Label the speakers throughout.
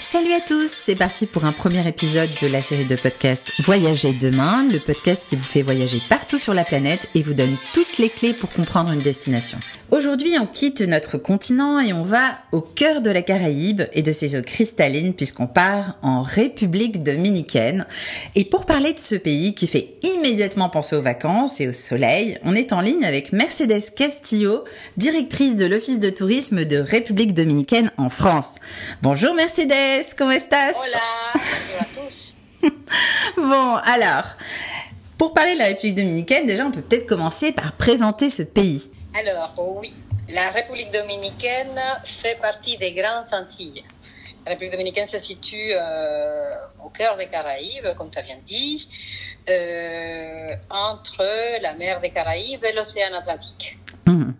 Speaker 1: Salut à tous, c'est parti pour un premier épisode de la série de podcasts Voyager demain, le podcast qui vous fait voyager partout sur la planète et vous donne toutes les clés pour comprendre une destination. Aujourd'hui, on quitte notre continent et on va au cœur de la Caraïbe et de ses eaux cristallines puisqu'on part en République dominicaine. Et pour parler de ce pays qui fait immédiatement penser aux vacances et au soleil, on est en ligne avec Mercedes Castillo, directrice de l'Office de tourisme de République dominicaine en France. Bonjour Mercedes, comment estás?
Speaker 2: Hola, bonjour à tous.
Speaker 1: Bon, alors, pour parler de la République dominicaine, déjà on peut peut-être commencer par présenter ce pays.
Speaker 2: Alors, oui, la République dominicaine fait partie des Grandes Antilles. La République dominicaine se situe euh, au cœur des Caraïbes, comme tu as bien dit, euh, entre la mer des Caraïbes et l'océan Atlantique.
Speaker 1: Mhm.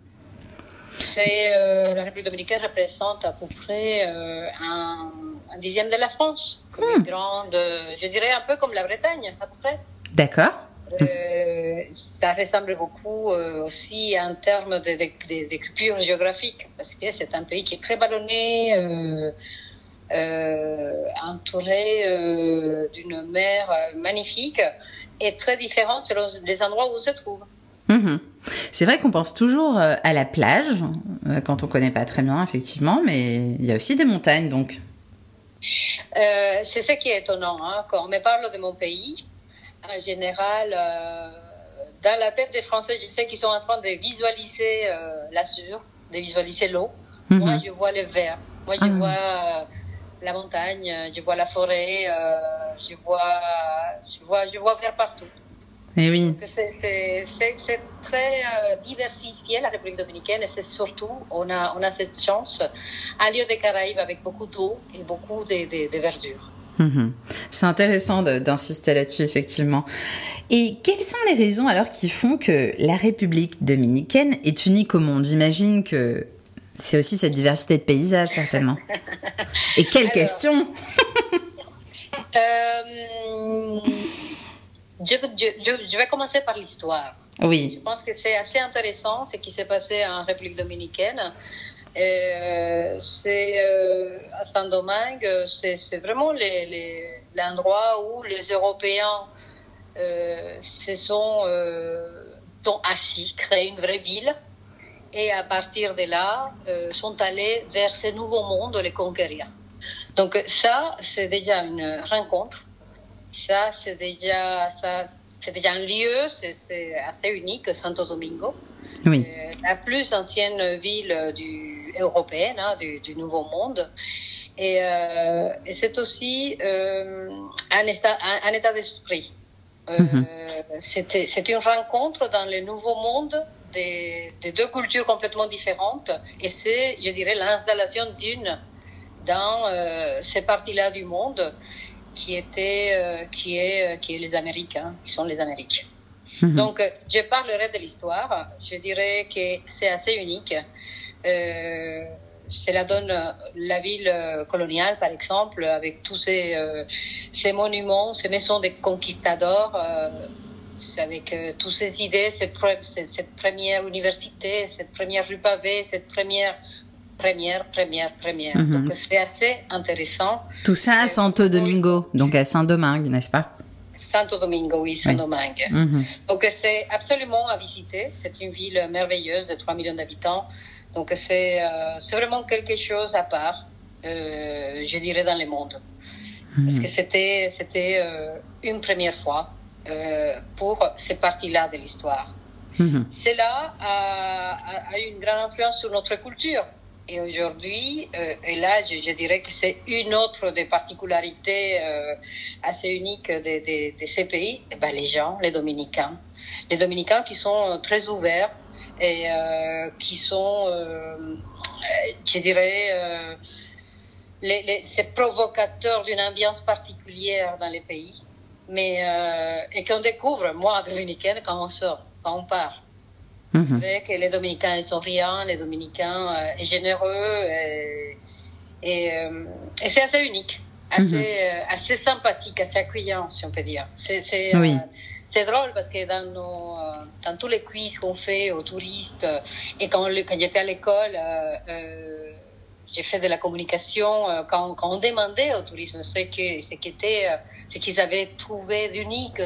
Speaker 2: Euh, la République dominicaine représente à peu près un, un dixième de la France, comme une grande, euh, je dirais un peu comme la Bretagne, à peu près.
Speaker 1: D'accord
Speaker 2: Euh, ça ressemble beaucoup euh, aussi en termes de, de, de, de culture géographique, parce que c'est un pays qui est très ballonné, euh, entouré d'une mer magnifique et très différente selon les endroits où on se trouve.
Speaker 1: Mhm. C'est vrai qu'on pense toujours à la plage, quand on connaît pas très bien, effectivement, mais il y a aussi des montagnes, donc.
Speaker 2: Euh, c'est ce qui est étonnant. Hein. Quand on me parle de mon pays, en général, euh, dans la tête des Français, je sais qu'ils sont en train de visualiser euh, l'azur, de visualiser l'eau.
Speaker 1: Mhm.
Speaker 2: Moi, je vois le vert. Moi, je
Speaker 1: Ah.
Speaker 2: vois euh, la montagne, je vois la forêt, euh, je vois, je vois, je vois vert partout.
Speaker 1: Eh oui.
Speaker 2: C'est très euh, diversifié la République dominicaine et c'est surtout, on a, on a cette chance, un lieu des Caraïbes avec beaucoup d'eau et beaucoup de, de, de verdure.
Speaker 1: Mhm. C'est intéressant d'insister là-dessus, effectivement. Et quelles sont les raisons alors qui font que la République dominicaine est unique au monde? J'imagine que c'est aussi cette diversité de paysages, certainement. Et quelle
Speaker 2: Alors.
Speaker 1: question
Speaker 2: Euh, je, je- je- je vais commencer par l'histoire. Je
Speaker 1: Oui.
Speaker 2: pense que c'est assez intéressant ce qui s'est passé en République dominicaine. Euh, c'est euh, à Saint-Domingue, c'est vraiment les- les- l'endroit où les Européens euh, se sont, euh, assis, créé une vraie ville, et à partir de là, euh, sont allés vers ce nouveau monde, les conquérir. Donc ça, c'est déjà une rencontre. Ça, c'est déjà, ça, c'est déjà un lieu, c'est- assez unique, Santo Domingo.
Speaker 1: Oui.
Speaker 2: Euh, la plus ancienne ville du, européenne hein, du, du Nouveau Monde. Et, euh, et c'est aussi euh, un état, un, un état d'esprit. C'était c'est une rencontre dans le Nouveau Monde des, des deux cultures complètement différentes. Et c'est, je dirais, l'installation d'une dans ces parties-là du monde qui était, euh, qui est, qui est les Américains, qui sont les Amériques.
Speaker 1: Mhm.
Speaker 2: Donc, euh, je parlerai de l'histoire. Je dirais que c'est assez unique. Euh, cela donne euh, la ville euh, coloniale, par exemple, avec tous ces, euh, ces monuments, ces maisons des conquistadors, euh, avec euh, toutes ces idées, cette première université, cette première rue pavée, cette première première, première, première.
Speaker 1: Mhm.
Speaker 2: Donc, c'est assez intéressant.
Speaker 1: Tout ça à Santo Domingo, donc à Saint-Domingue, n'est-ce pas?
Speaker 2: Santo Domingo, oui, Saint-Domingue.
Speaker 1: Mhm.
Speaker 2: Donc c'est absolument à visiter. C'est une ville merveilleuse de 3 millions d'habitants. Donc c'est euh, vraiment quelque chose à part, euh, je dirais, dans le monde. Parce que c'était c'était euh, une première fois euh, pour ces parties-là de l'histoire.
Speaker 1: Mhm.
Speaker 2: Cela a, a, a eu une grande influence sur notre culture. Et aujourd'hui, euh, et là, je, je dirais que c'est une autre des particularités euh, assez uniques de, de, de ces pays, eh ben, les gens, les Dominicains. Les Dominicains qui sont très ouverts et euh, qui sont, euh, je dirais, euh, les, les, ces provocateurs d'une ambiance particulière dans les pays. Mais, euh, et qu'on découvre, moi, dominicaine, quand on sort, quand on part. C'est vrai que les Dominicains sont riants, les Dominicains euh, généreux et, et, euh, et c'est assez unique, assez,
Speaker 1: Mhm.
Speaker 2: euh, assez sympathique, assez accueillant, si on peut dire. C'est
Speaker 1: Oui.
Speaker 2: euh, drôle parce que dans, nos, euh, dans tous les quiz qu'on fait aux touristes euh, et quand, quand j'étais à l'école, euh, euh, j'ai fait de la communication euh, quand, quand, on demandait au tourisme ce que ce qu'était euh, ce qu'ils avaient trouvé d'unique,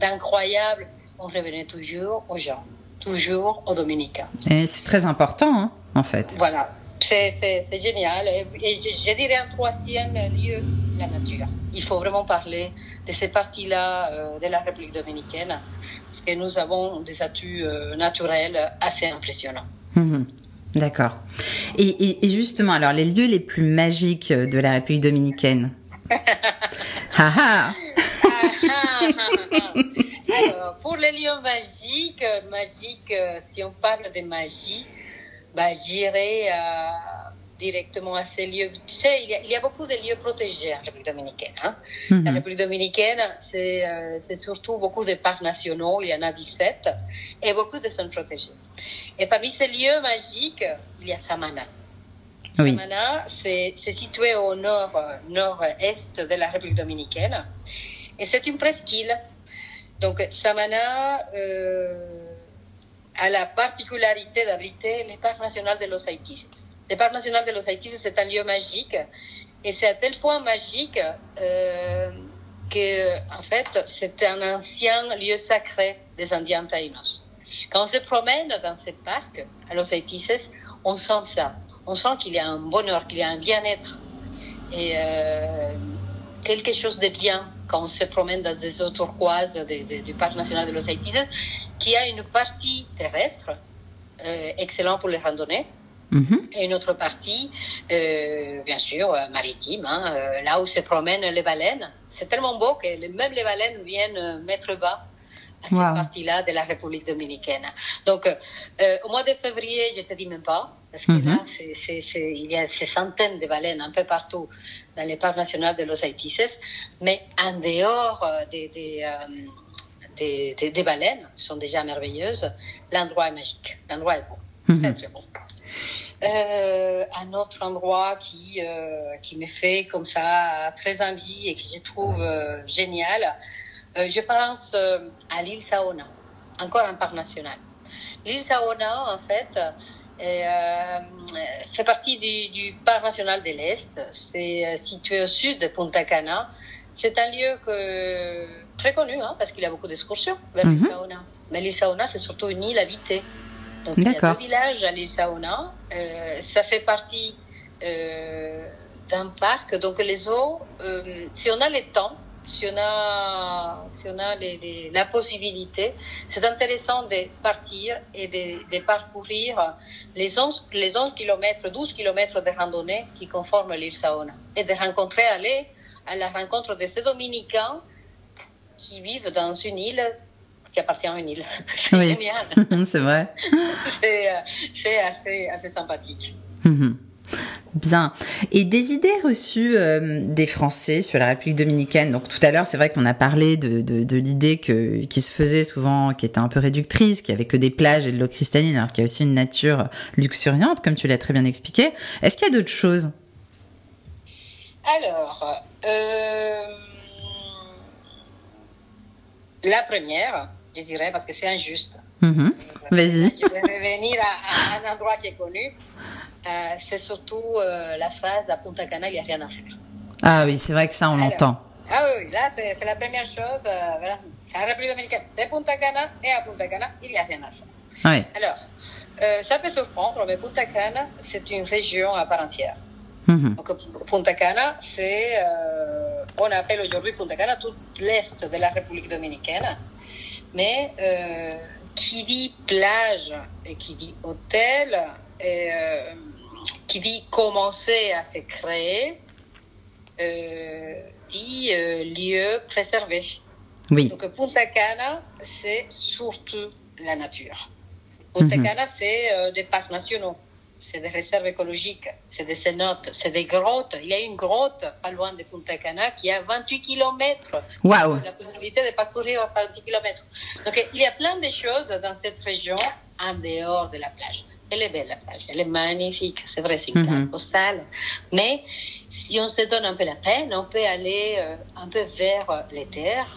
Speaker 2: d'incroyable. On revenait toujours aux gens, toujours aux Dominicains.
Speaker 1: Et c'est très important, hein, en fait.
Speaker 2: Voilà, c'est génial. Et, je, dirais un troisième lieu, la nature. Il faut vraiment parler de ces parties-là euh, de la République dominicaine, parce que nous avons des atouts euh, naturels assez impressionnants.
Speaker 1: Mhm. D'accord. Et, et, justement, alors les lieux les plus magiques de la République dominicaine?
Speaker 2: Ah, ah. Alors, pour les lieux magiques, magiques, euh, si on parle de magie, bah, j'irai euh, directement à ces lieux. Tu sais, il y a, il y a beaucoup de lieux protégés en République dominicaine. Hein. Mm-hmm. La République dominicaine, c'est euh, surtout beaucoup de parcs nationaux, il y en a 17, et beaucoup de zones protégées. Et parmi ces lieux magiques, il y a Samana. Oui. Samana, c'est situé au nord, nord-est de la République dominicaine, et c'est une presqu'île. Donc, Samana, euh, a la particularité d'abriter le parc national de los Haïtis. Le parc national de los Haïtis, c'est un lieu magique et c'est à tel point magique euh, que, en fait, c'est un ancien lieu sacré des Indiens taïnos. Quand on se promène dans ce parc, à Los Haïtis, on sent ça. On sent qu'il y a un bonheur, qu'il y a un bien-être et euh, quelque chose de bien quand on se promène dans des eaux turquoises du parc national de Los Haïtis qui a une partie terrestre, euh, excellent pour les randonnées, mhm. et une autre partie, euh, bien sûr, euh, maritime, hein, là où se promènent les baleines. C'est tellement beau que même les baleines viennent mettre bas à cette partie-là de la République dominicaine. Donc, au mois de février, je te dis même pas, parce que là, mhm. c'est, il y a ces centaines de baleines un peu partout dans les parcs nationaux de Los Haïtis, mais en dehors des, des des, des, baleines sont déjà merveilleuses. L'endroit est magique. L'endroit est beau. Mhm. Très, très beau. Euh, un autre endroit qui, euh, qui me fait comme ça très envie et que je trouve euh, génial, euh, je pense euh, à l'île Saona, encore un parc national. L'île Saona, en fait, fait partie du, du, parc national de l'Est. C'est situé au sud de Punta Cana. C'est un lieu que très connu, hein, parce qu'il y a beaucoup d'excursions vers mm Saona. Mais l'île Saona, c'est surtout une île habitée. Donc il y a deux villages à l'île Saona. Euh, ça fait partie euh, d'un parc. Donc les eaux, euh, si on a le temps, si on a, si on a les, les, la possibilité, c'est intéressant de partir et de, de parcourir les 11, les 11 km, 12 km de randonnée qui conforment l'île Saona et de rencontrer, aller à la rencontre de ces Dominicains qui vivent dans une île qui appartient à une île. C'est oui. génial.
Speaker 1: c'est vrai.
Speaker 2: Euh, c'est assez, assez sympathique.
Speaker 1: Mhm. Bien. Et des idées reçues euh, des Français sur la République dominicaine. Donc tout à l'heure, c'est vrai qu'on a parlé de, de, de l'idée que qui se faisait souvent, qui était un peu réductrice, qu'il n'y avait que des plages et de l'eau cristalline, alors qu'il y a aussi une nature luxuriante, comme tu l'as très bien expliqué. Est-ce qu'il y a d'autres choses?
Speaker 2: Alors, euh, la première, je dirais, parce que c'est injuste.
Speaker 1: Mm Vas-y.
Speaker 2: Je vais revenir à, un endroit qui est connu. Euh, c'est surtout euh, la phrase à Punta Cana, il n'y a rien à faire.
Speaker 1: Ah oui, c'est vrai que ça, on l'entend.
Speaker 2: Ah oui, là, c'est la première chose. Euh, voilà. La République dominicaine, c'est Punta Cana, et à Punta Cana, il n'y a rien à faire.
Speaker 1: Oui.
Speaker 2: Alors, euh, ça peut surprendre, mais Punta Cana, c'est une région à part entière.
Speaker 1: Mm
Speaker 2: Donc, Punta Cana, c'est on appelle aujourd'hui Punta Cana tout l'est de la République dominicaine. Mais euh, qui dit plage et qui dit hôtel, et, qui dit commencer à se créer, euh, dit euh, lieu préservé.
Speaker 1: Oui.
Speaker 2: Donc Punta Cana, c'est surtout la nature. Punta mm -hmm. Cana, c'est euh, des parcs nationaux c'est des réserves écologiques, c'est des cénotes, c'est des grottes. Il y a une grotte pas loin de Punta Cana qui a 28 km.
Speaker 1: Wow.
Speaker 2: La possibilité de parcourir 28 km. Donc il y a plein de choses dans cette région en dehors de la plage. Elle est belle la plage, elle est magnifique, c'est vrai, c'est une carte mm -hmm. postale. Mais si on se donne un peu la peine, on peut aller euh, un peu vers les terres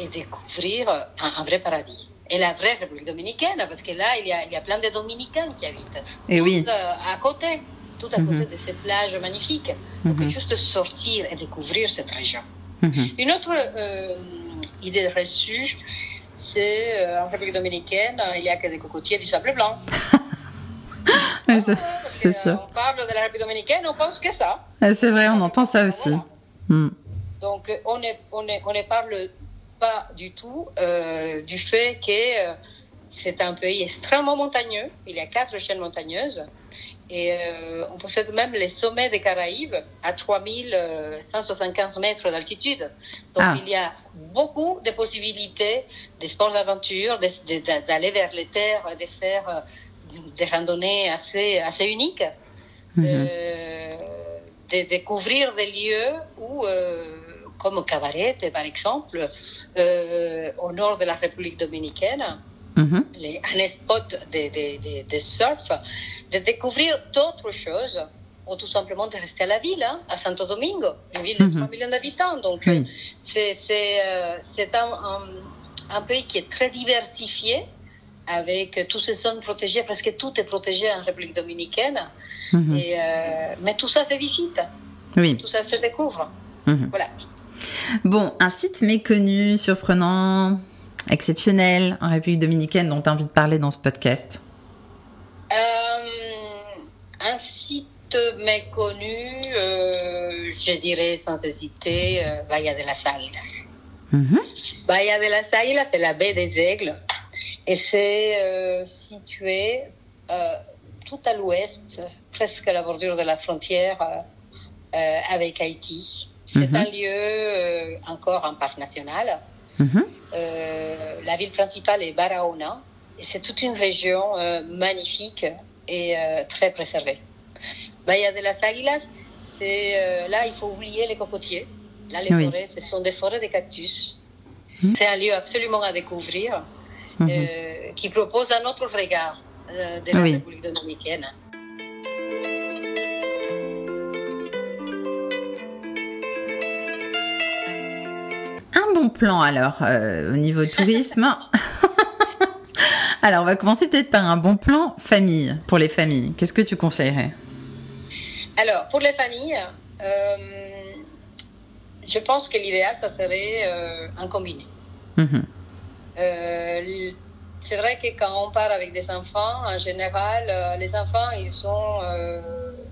Speaker 2: et découvrir un, un vrai paradis et la vraie République dominicaine, parce que là, il y a, il y a plein de Dominicains qui habitent.
Speaker 1: Et oui.
Speaker 2: à côté. tout à côté de ces plages magnifiques. Donc, juste sortir et découvrir cette région. Une autre euh, idée reçue, c'est euh, en République dominicaine, il n'y a que des cocotiers du sable blanc.
Speaker 1: c'est sûr.
Speaker 2: On parle de la République dominicaine, on pense que ça.
Speaker 1: C'est vrai, on entend ça aussi. Hmm.
Speaker 2: Donc, on ne on on parle pas du tout euh, du fait que euh, c'est un pays extrêmement montagneux. Il y a quatre chaînes montagneuses. Et euh, on possède même les sommets des Caraïbes à 3175 mètres d'altitude. Donc ah. il y a beaucoup de possibilités des sports d'aventure, d'aller vers les terres, de faire des randonnées assez, assez uniques, mhm. euh, de découvrir des lieux où, euh, comme Cabaret, par exemple, euh, au nord de la République dominicaine, mhm. les, un spot de, de, de, surf, de découvrir d'autres choses ou tout simplement de rester à la ville, hein, à Santo Domingo, une ville de 3 mhm. millions d'habitants. Donc, c'est un, un, un, pays qui est très diversifié, avec toutes ces zones protégées, presque tout est protégé en République dominicaine. Mhm. Et, euh, mais tout ça se visite.
Speaker 1: Oui.
Speaker 2: Tout ça se découvre. Mhm. Voilà.
Speaker 1: Bon, un site méconnu, surprenant, exceptionnel en République dominicaine dont tu as envie de parler dans ce podcast
Speaker 2: euh, Un site méconnu, euh, je dirais sans hésiter, Bahia de las Águilas. Mhm. Bahia de las Águilas, c'est la baie des Aigles. Et c'est euh, situé euh, tout à l'ouest, presque à la bordure de la frontière euh, avec Haïti. C'est mhm. un lieu encore un parc national. Mhm. la ville principale est Barahona. C'est toute une région magnifique et très préservée. Bahia de las Águilas, c'est là il faut oublier les cocotiers. Là les forêts, ce sont des forêts de cactus. Mhm. C'est un lieu absolument à découvrir. Mhm. Euh, qui propose un autre regard euh, de la République dominicaine.
Speaker 1: Un bon plan alors euh, au niveau tourisme. alors on va commencer peut-être par un bon plan famille pour les familles. Qu'est-ce que tu conseillerais?
Speaker 2: Alors pour les familles, je pense que l'idéal ça serait un combiné. Mhm. C'est vrai que quand on part avec des enfants, en général, euh, les enfants, ils sont, euh,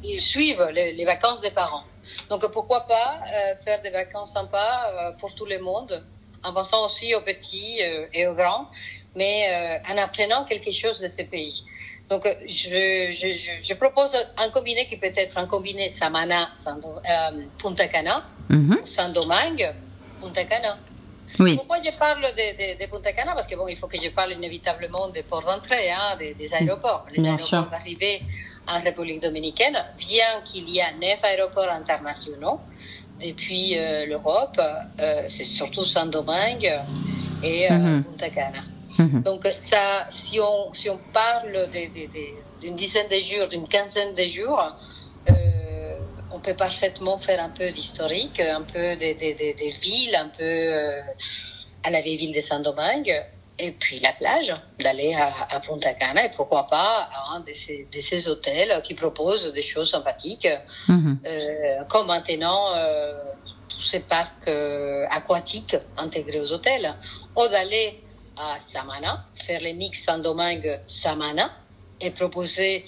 Speaker 2: ils suivent les, vacances des parents. Donc pourquoi pas faire des vacances sympas pour tout le monde, en pensant aussi aux petits et aux grands, mais en apprenant quelque chose de ces pays. Donc, je, je, je, propose un combiné qui peut être un combiné Samana, Punta Cana, mm Domingue, Punta Cana. Pourquoi je parle de, Punta Cana? Parce que bon, il faut que je parle inévitablement des ports d'entrée, hein, des, aéroports. Les aéroports d'arrivée en République dominicaine, bien qu'il y a neuf aéroports internationaux depuis euh, l'Europe, euh, c'est surtout Saint-Domingue et euh, mhm. Punta Cana. Mhm. Donc ça, si on, si on parle d'une dizaine de jours, d'une quinzaine de jours, on peut parfaitement faire un peu d'historique, un peu des, des, villes, un peu euh, à la vieille ville de Saint-Domingue, et puis la plage, d'aller à, Punta Cana, et pourquoi pas un de, ces, de ces hôtels qui proposent des choses sympathiques, mhm. euh, comme maintenant euh, tous ces parcs aquatiques intégrés aux hôtels, ou d'aller à Samana, faire les mix Saint-Domingue-Samana, et proposer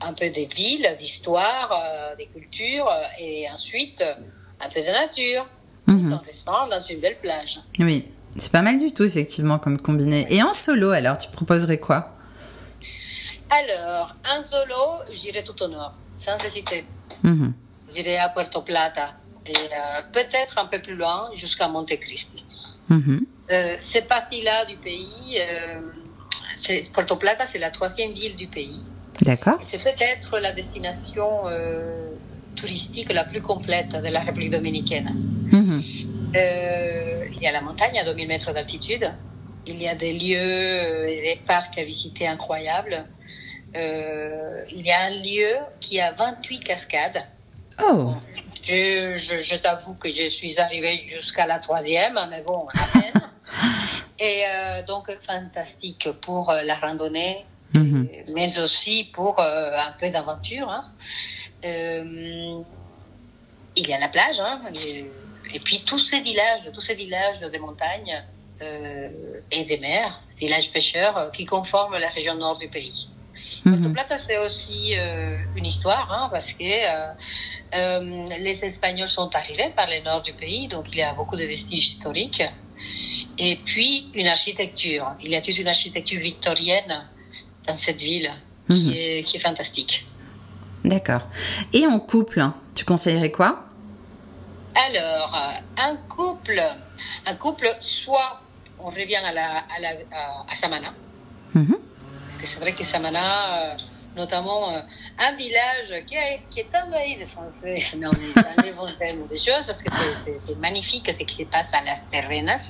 Speaker 2: un peu des villes, d'histoire, euh, des cultures, euh, et ensuite euh, un peu de nature, mhm. en restant dans une belle plage.
Speaker 1: Oui, c'est pas mal du tout, effectivement, comme combiné. Et en solo, alors, tu proposerais quoi?
Speaker 2: Alors, en solo, j'irai tout au nord, sans hésiter. Mhm. J'irai à Puerto Plata, et peut-être un peu plus loin, jusqu'à Monte Cristo. Mhm. cette partie-là du pays, Puerto Plata, c'est la troisième ville du pays.
Speaker 1: D'accord.
Speaker 2: C'est peut-être la destination euh, touristique la plus complète de la République dominicaine. Mhm. Euh, il y a la montagne à 2000 mètres d'altitude. Il y a des lieux et des parcs à visiter incroyables. Euh, il y a un lieu qui a 28 cascades.
Speaker 1: Oh.
Speaker 2: je, je, je t'avoue que je suis arrivée jusqu'à la troisième, mais bon, à peine. et donc fantastique pour la randonnée, Mhm. mais aussi pour euh, un peu d'aventure. Hein. Euh, il y a la plage, hein, et, et puis tous ces villages, tous ces villages de montagne euh, et des mers, villages pêcheurs qui conforment la région nord du pays. Plata, c'est aussi euh, une histoire, hein, parce que euh, euh, les Espagnols sont arrivés par le nord du pays, donc il y a beaucoup de vestiges historiques. Et puis une architecture. Il y a toute une architecture victorienne dans cette ville qui,
Speaker 1: Mhm.
Speaker 2: est, qui est fantastique.
Speaker 1: D'accord. Et en couple, tu conseillerais quoi?
Speaker 2: Alors, euh, un couple, un couple, soit on revient à, la, à, la, à, à Samana,
Speaker 1: Mhm.
Speaker 2: parce que c'est vrai que Samana, euh, notamment euh, un village qui, est- qui est envahi de Français dans les, dans les montagnes des choses, parce que c'est- magnifique ce qui se passe à Las Terrenas,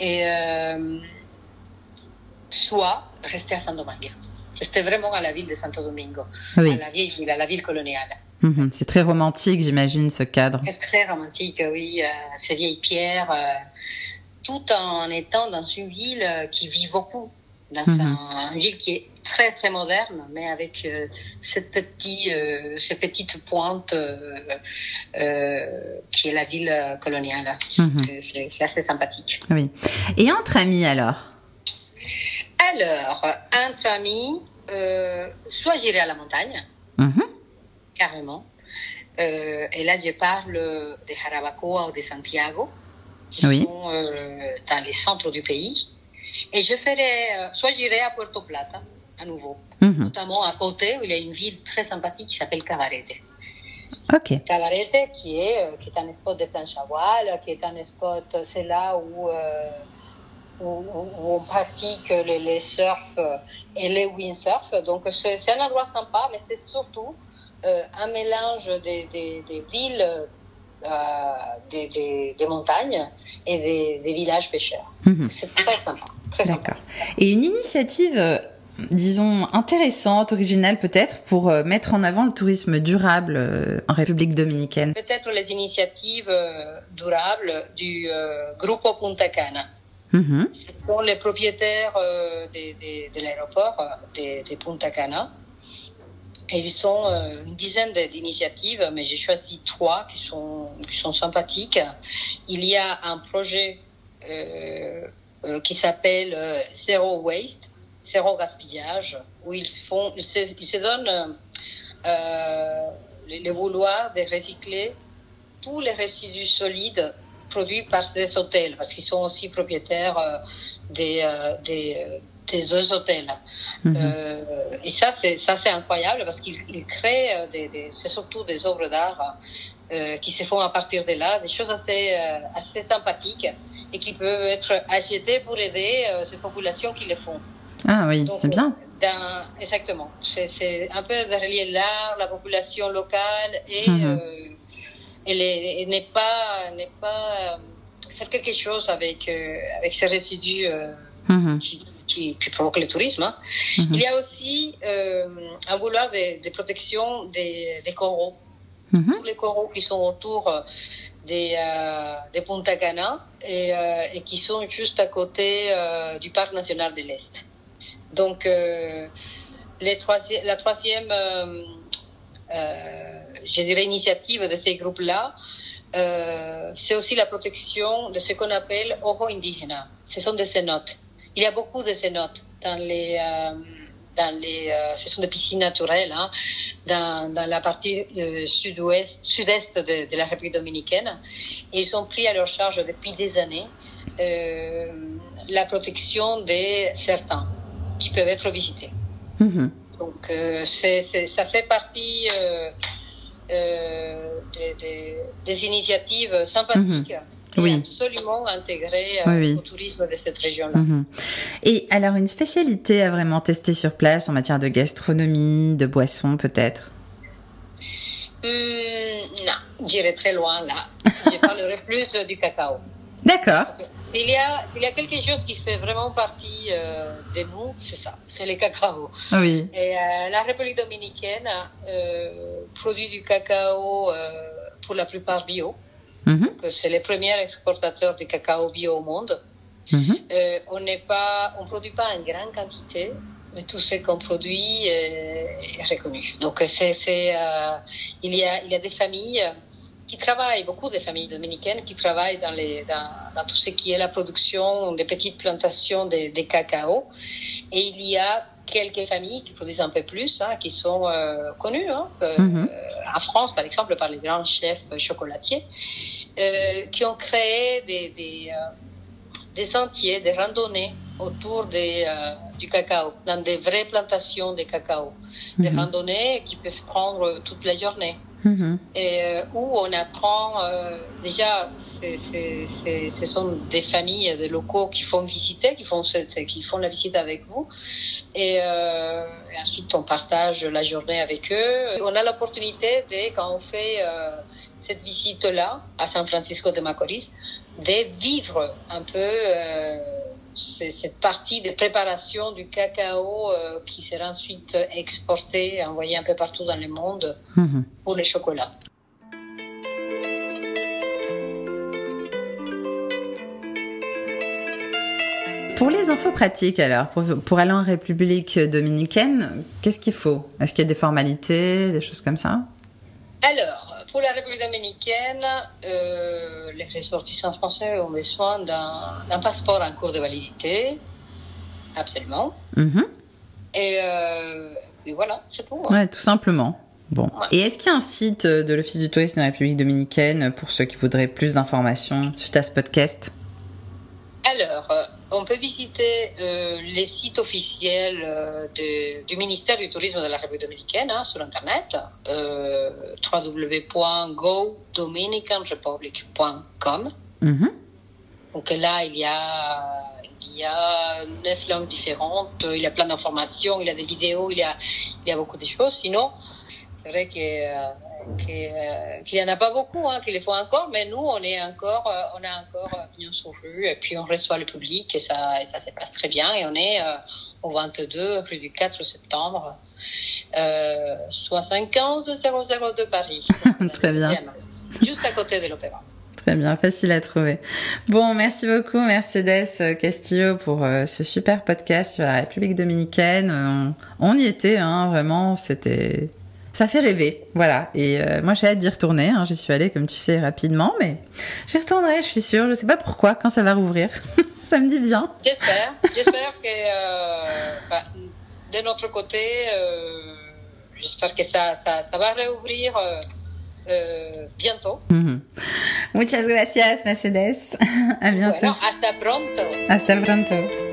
Speaker 2: et euh, soit rester à San Domingue, rester vraiment à la ville de Santo Domingo,
Speaker 1: Oui.
Speaker 2: à la vieille ville, à la ville coloniale.
Speaker 1: Mhm. C'est très romantique, j'imagine, ce cadre.
Speaker 2: C'est très romantique, oui. Euh, ces vieilles pierres, euh, tout en étant dans une ville euh, qui vit beaucoup, dans
Speaker 1: Mhm.
Speaker 2: un- une ville qui est très très moderne, mais avec euh, cette petite, euh, ces petites pointes euh, euh, qui est la ville coloniale.
Speaker 1: Mhm.
Speaker 2: C'est assez sympathique.
Speaker 1: Oui. Et entre amis, alors?
Speaker 2: Alors, entre amis, euh, soit j'irai à la montagne,
Speaker 1: Mhm.
Speaker 2: carrément. Euh, et là, je parle de Jarabacoa ou de Santiago, qui
Speaker 1: Oui.
Speaker 2: sont euh, dans les centres du pays. Et je ferai, soit j'irai à Puerto Plata, à nouveau,
Speaker 1: Mhm.
Speaker 2: notamment à côté, où il y a une ville très sympathique qui s'appelle Cabarete.
Speaker 1: Ok.
Speaker 2: Cabarete, qui est, qui est un spot de planche à voile, qui est un spot, c'est là où, où, on pratique les, les surf et les windsurf. Donc c'est un endroit sympa, mais c'est surtout euh, un mélange des, des, des villes, euh, des, montagnes et des, villages pêcheurs.
Speaker 1: Mhm.
Speaker 2: C'est très sympa.
Speaker 1: D'accord. Et une initiative, euh, disons, intéressante, originale peut-être, pour euh, mettre en avant le tourisme durable euh, en République dominicaine?
Speaker 2: Peut-être les initiatives euh, durables du euh, Grupo Punta Cana.
Speaker 1: Mhm.
Speaker 2: Ce sont les propriétaires euh, de, l'aéroport euh, de, Punta Cana. Et ils sont euh, une dizaine d'initiatives, mais j'ai choisi trois qui sont, sympathiques. Il y a un projet qui s'appelle Zero Waste, Zéro Gaspillage, où ils, font, ils, se, donnent le, le vouloir de recycler tous les résidus solides produits par ces hôtels, parce qu'ils sont aussi propriétaires euh, des, euh, des, euh, des hôtels.
Speaker 1: Mhm.
Speaker 2: Euh, et ça, c'est ça, c'est incroyable parce qu'ils ils créent des, des c'est surtout des œuvres d'art qui se font à partir de là, des choses assez assez sympathiques et qui peuvent être achetées pour aider ces populations qui les font.
Speaker 1: Ah oui, c'est bien.
Speaker 2: Exactement. C'est- un peu de relier l'art, la population locale et,
Speaker 1: Mhm.
Speaker 2: Et n'est pas, n'est pas euh, faire quelque chose avec, euh, avec ces résidus euh,
Speaker 1: Mhm.
Speaker 2: qui, qui, qui provoquent le tourisme. hein.
Speaker 1: Mhm.
Speaker 2: Il y a aussi un vouloir de, de protection des, des coraux.
Speaker 1: Mhm.
Speaker 2: Tous les coraux qui sont autour des, euh, des Punta Cana et, euh, et qui sont juste à côté euh, du parc national de l'Est. Donc, les troisi- la troisième, je dirais, initiative de ces groupes-là, euh, c'est aussi la protection de ce qu'on appelle ojo indígena. Ce sont des cénotes. Il y a beaucoup de cénotes dans les, euh, dans les, euh, ce sont des piscines naturelles, hein, dans, dans la partie euh, sud-ouest, sud-est de, de la République dominicaine. Et ils ont pris à leur charge depuis des années euh, la protection de certains qui peuvent être visités.
Speaker 1: Mhm.
Speaker 2: Donc, euh, c'est, c'est, ça fait partie des, des, des initiatives sympathiques
Speaker 1: Mhm. Oui.
Speaker 2: absolument intégrées euh,
Speaker 1: Oui, oui.
Speaker 2: au tourisme de cette région-là.
Speaker 1: Mhm. Et alors, une spécialité à vraiment tester sur place en matière de gastronomie, de boissons peut-être?
Speaker 2: Hum, non, j'irai très loin là. Je parlerai plus euh, du cacao.
Speaker 1: D'accord.
Speaker 2: S'il y, a, s'il y a quelque chose qui fait vraiment partie euh, de nous, c'est ça, c'est le cacao.
Speaker 1: Oui.
Speaker 2: Et euh, la République dominicaine euh, produit du cacao euh, pour la plupart bio.
Speaker 1: Mhm.
Speaker 2: que c'est les premiers exportateurs de cacao bio au monde.
Speaker 1: Mhm.
Speaker 2: Euh, on n'est pas, on produit pas en grande quantité, mais tout ce qu'on produit est, est reconnu. Donc c'est, c'est euh, il y a il y a des familles qui travaillent, beaucoup de familles dominicaines qui travaillent dans, les, dans, dans tout ce qui est la production des petites plantations de, de cacao. Et il y a quelques familles qui produisent un peu plus, hein, qui sont euh, connues. Hein, euh,
Speaker 1: Mhm.
Speaker 2: En France, par exemple, par les grands chefs chocolatiers, euh, qui ont créé des, des, euh, des sentiers, des randonnées autour des, euh, du cacao, dans des vraies plantations de cacao. Des
Speaker 1: Mhm.
Speaker 2: randonnées qui peuvent prendre toute la journée
Speaker 1: Mhm.
Speaker 2: et euh, où on apprend euh, déjà ce sont des familles des locaux qui font visiter qui font qui font la visite avec vous et, euh, ensuite on partage la journée avec eux on a l'opportunité de quand on fait euh, cette visite là à San Francisco de Macorís de vivre un peu euh, cette partie de préparation du cacao euh, qui sera ensuite exporté, envoyé un peu partout dans le monde
Speaker 1: Mhm.
Speaker 2: pour les chocolats.
Speaker 1: Pour les infos pratiques, alors, pour, pour aller en République dominicaine, qu'est-ce qu'il faut? Est-ce qu'il y a des formalités, des choses comme ça?
Speaker 2: Alors, pour la République dominicaine, euh, les ressortissants français ont besoin d'un passeport en cours de validité, absolument.
Speaker 1: Mhm.
Speaker 2: Et, euh, et voilà, c'est tout. hein.
Speaker 1: Ouais, tout simplement. Bon.
Speaker 2: Ouais.
Speaker 1: Et est-ce qu'il y a un site de l'Office du tourisme de la République dominicaine pour ceux qui voudraient plus d'informations suite à ce podcast?
Speaker 2: Alors, euh, on peut visiter euh, les sites officiels euh, de- du ministère du Tourisme de la République dominicaine hein, sur Internet, euh, www.godominicanrepublic.com.
Speaker 1: Mhm.
Speaker 2: Donc là, il y a, il y a neuf langues différentes, il y a plein d'informations, il y a des vidéos, il y a, il y a beaucoup de choses. Sinon, c'est vrai que, euh, que, euh, qu'il en a pas beaucoup, hein, qu'il les faut encore, mais nous, on est encore, euh, on a encore euh, bien sur rue, et puis on reçoit le public, et ça, et ça se passe très bien, et on est euh, au 22 rue du 4 septembre, euh, 75 00 de Paris.
Speaker 1: Très bien.
Speaker 2: Juste à côté de l'opéra.
Speaker 1: Très bien, facile à trouver. Bon, merci beaucoup Mercedes Castillo pour euh, ce super podcast sur la République dominicaine. Euh, On, on y était, hein, vraiment, c'était... Ça fait rêver, voilà. Et euh, moi, j'ai hâte d'y retourner. Hein. J'y suis allée, comme tu sais, rapidement, mais j'y retournerai, je suis sûre. Je sais pas pourquoi, quand ça va rouvrir. ça me dit bien.
Speaker 2: J'espère. J'espère que euh, bah, de notre côté, euh, j'espère que ça, ça, ça va réouvrir bientôt.
Speaker 1: Mhm. Muchas gracias, Mercedes. à bientôt.
Speaker 2: Bueno, hasta pronto.
Speaker 1: Hasta pronto.